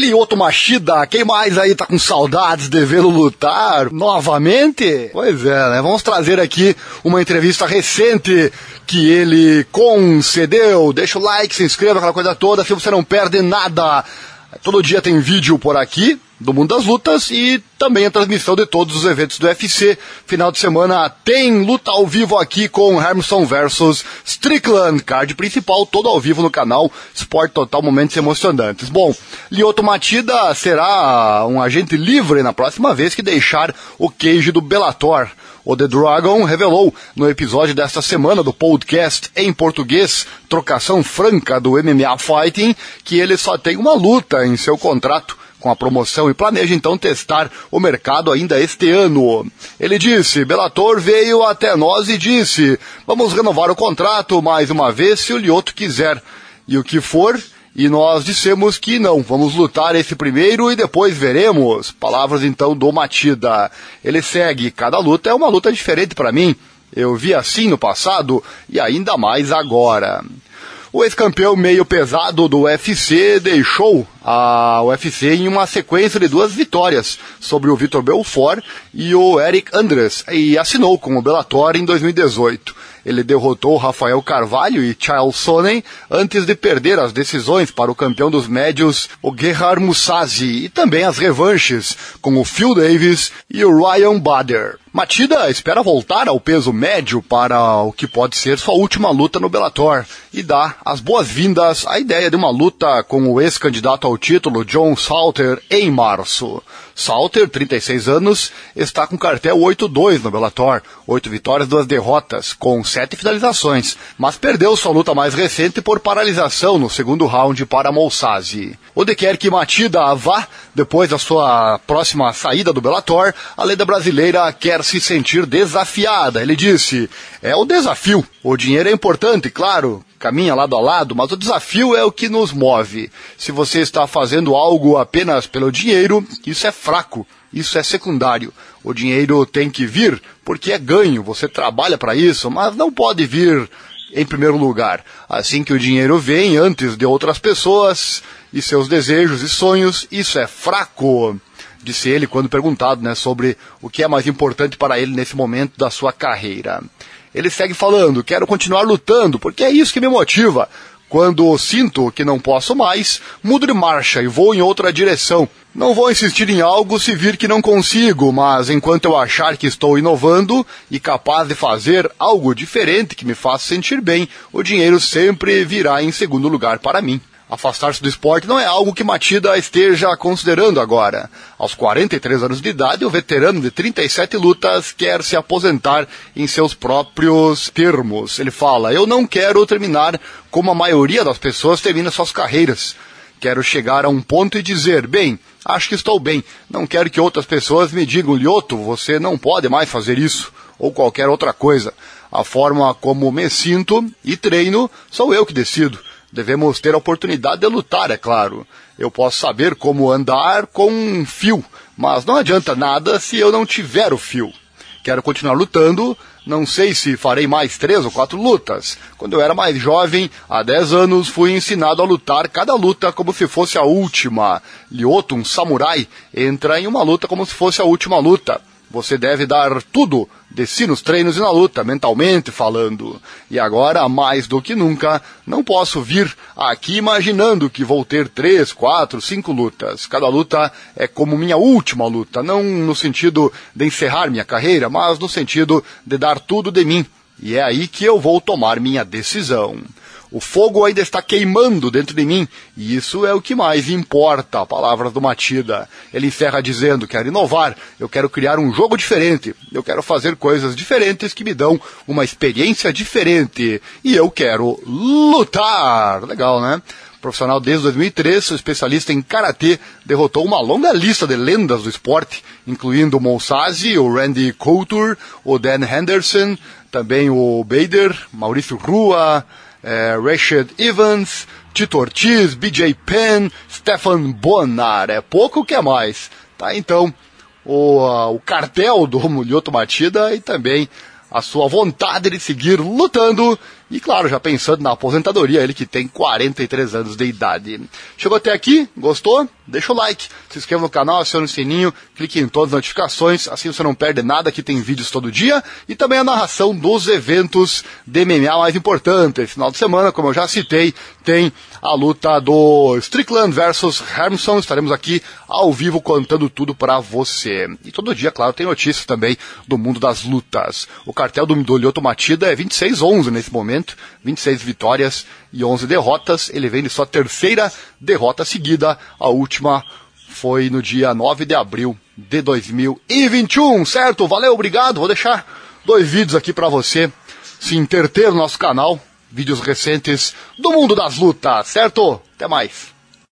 Lioto Machida, quem mais aí tá com saudades de vê-lo lutar novamente? Pois é, né? Vamos trazer aqui uma entrevista recente que ele concedeu. Deixa o like, se inscreva, aquela coisa toda, assim você não perde nada. Todo dia tem vídeo por aqui do Mundo das Lutas e também a transmissão de todos os eventos do UFC. Final de semana tem luta ao vivo aqui com Hermson versus Strickland, card principal, todo ao vivo no canal Sport Total, momentos emocionantes. Bom, Lioto Matida será um agente livre na próxima vez que deixar o queijo do Bellator. O The Dragon revelou no episódio desta semana do podcast em português, Trocação Franca do MMA Fighting, que ele só tem uma luta em seu contrato com a promoção e planeja então testar o mercado ainda este ano. Ele disse: Belator veio até nós e disse: vamos renovar o contrato mais uma vez se o Lioto quiser. E o que for, e nós dissemos que não, vamos lutar esse primeiro e depois veremos. Palavras então do Matida. Ele segue: cada luta é uma luta diferente para mim. Eu vi assim no passado e ainda mais agora. O ex-campeão meio pesado do UFC deixou a UFC em uma sequência de duas vitórias sobre o Vitor Belfort e o Eric Andres e assinou com o Bellator em 2018. Ele derrotou Rafael Carvalho e Charles Sonnen antes de perder as decisões para o campeão dos médios, o Gerhard Musashi, e também as revanches com o Phil Davis e o Ryan Bader. Matida espera voltar ao peso médio para o que pode ser sua última luta no Bellator e dá as boas-vindas à ideia de uma luta com o ex-candidato ao título John Salter em março. Salter, 36 anos, está com cartel 8-2 no Bellator, 8 vitórias, 2 derrotas, com 7 finalizações, mas perdeu sua luta mais recente por paralisação no segundo round para quer que Matida vá, depois da sua próxima saída do Bellator, a lenda brasileira quer se sentir desafiada. Ele disse, é o desafio. O dinheiro é importante, claro, caminha lado a lado, mas o desafio é o que nos move. Se você está fazendo algo apenas pelo dinheiro, isso é fraco, isso é secundário. O dinheiro tem que vir porque é ganho, você trabalha para isso, mas não pode vir em primeiro lugar. Assim que o dinheiro vem antes de outras pessoas e seus desejos e sonhos, isso é fraco. Disse ele quando perguntado né, sobre o que é mais importante para ele nesse momento da sua carreira. Ele segue falando: quero continuar lutando, porque é isso que me motiva. Quando sinto que não posso mais, mudo de marcha e vou em outra direção. Não vou insistir em algo se vir que não consigo, mas enquanto eu achar que estou inovando e capaz de fazer algo diferente que me faça sentir bem, o dinheiro sempre virá em segundo lugar para mim. Afastar-se do esporte não é algo que Matida esteja considerando agora. Aos 43 anos de idade, o veterano de 37 lutas quer se aposentar em seus próprios termos. Ele fala: Eu não quero terminar como a maioria das pessoas termina suas carreiras. Quero chegar a um ponto e dizer: Bem, acho que estou bem. Não quero que outras pessoas me digam: Lioto, você não pode mais fazer isso. Ou qualquer outra coisa. A forma como me sinto e treino sou eu que decido. Devemos ter a oportunidade de lutar, é claro. Eu posso saber como andar com um fio, mas não adianta nada se eu não tiver o fio. Quero continuar lutando, não sei se farei mais três ou quatro lutas. Quando eu era mais jovem, há dez anos, fui ensinado a lutar cada luta como se fosse a última. Lyoto, um samurai, entra em uma luta como se fosse a última luta. Você deve dar tudo de si nos treinos e na luta, mentalmente falando. E agora, mais do que nunca, não posso vir aqui imaginando que vou ter três, quatro, cinco lutas. Cada luta é como minha última luta, não no sentido de encerrar minha carreira, mas no sentido de dar tudo de mim. E é aí que eu vou tomar minha decisão. O fogo ainda está queimando dentro de mim, e isso é o que mais importa. Palavras do Matida. Ele encerra dizendo: quero inovar, eu quero criar um jogo diferente, eu quero fazer coisas diferentes que me dão uma experiência diferente, e eu quero lutar. Legal, né? Profissional desde 2003, especialista em karatê, derrotou uma longa lista de lendas do esporte, incluindo o Mousazi, o Randy Couture, o Dan Henderson, também o Bader, Maurício Rua, é, Evans, Tito Ortiz, BJ Penn, Stefan Bonar. É pouco que é mais. Tá, então, o, uh, o cartel do Mulhoto Matida e também a sua vontade de seguir lutando E claro, já pensando na aposentadoria, ele que tem 43 anos de idade. Chegou até aqui? Gostou? Deixa o like, se inscreva no canal, acione o sininho, clique em todas as notificações, assim você não perde nada, que tem vídeos todo dia, e também a narração dos eventos de MMA mais importantes. Final de semana, como eu já citei, tem a luta do Strickland versus Hermson, estaremos aqui ao vivo contando tudo para você. E todo dia, claro, tem notícias também do mundo das lutas. O cartel do, do Lyoto Matida é 26-11 nesse momento, 26 vitórias e 11 derrotas, ele vem de sua terceira derrota seguida, a última foi no dia 9 de abril de 2021, certo? Valeu, obrigado. Vou deixar dois vídeos aqui para você se interter no nosso canal, vídeos recentes do mundo das lutas, certo? Até mais.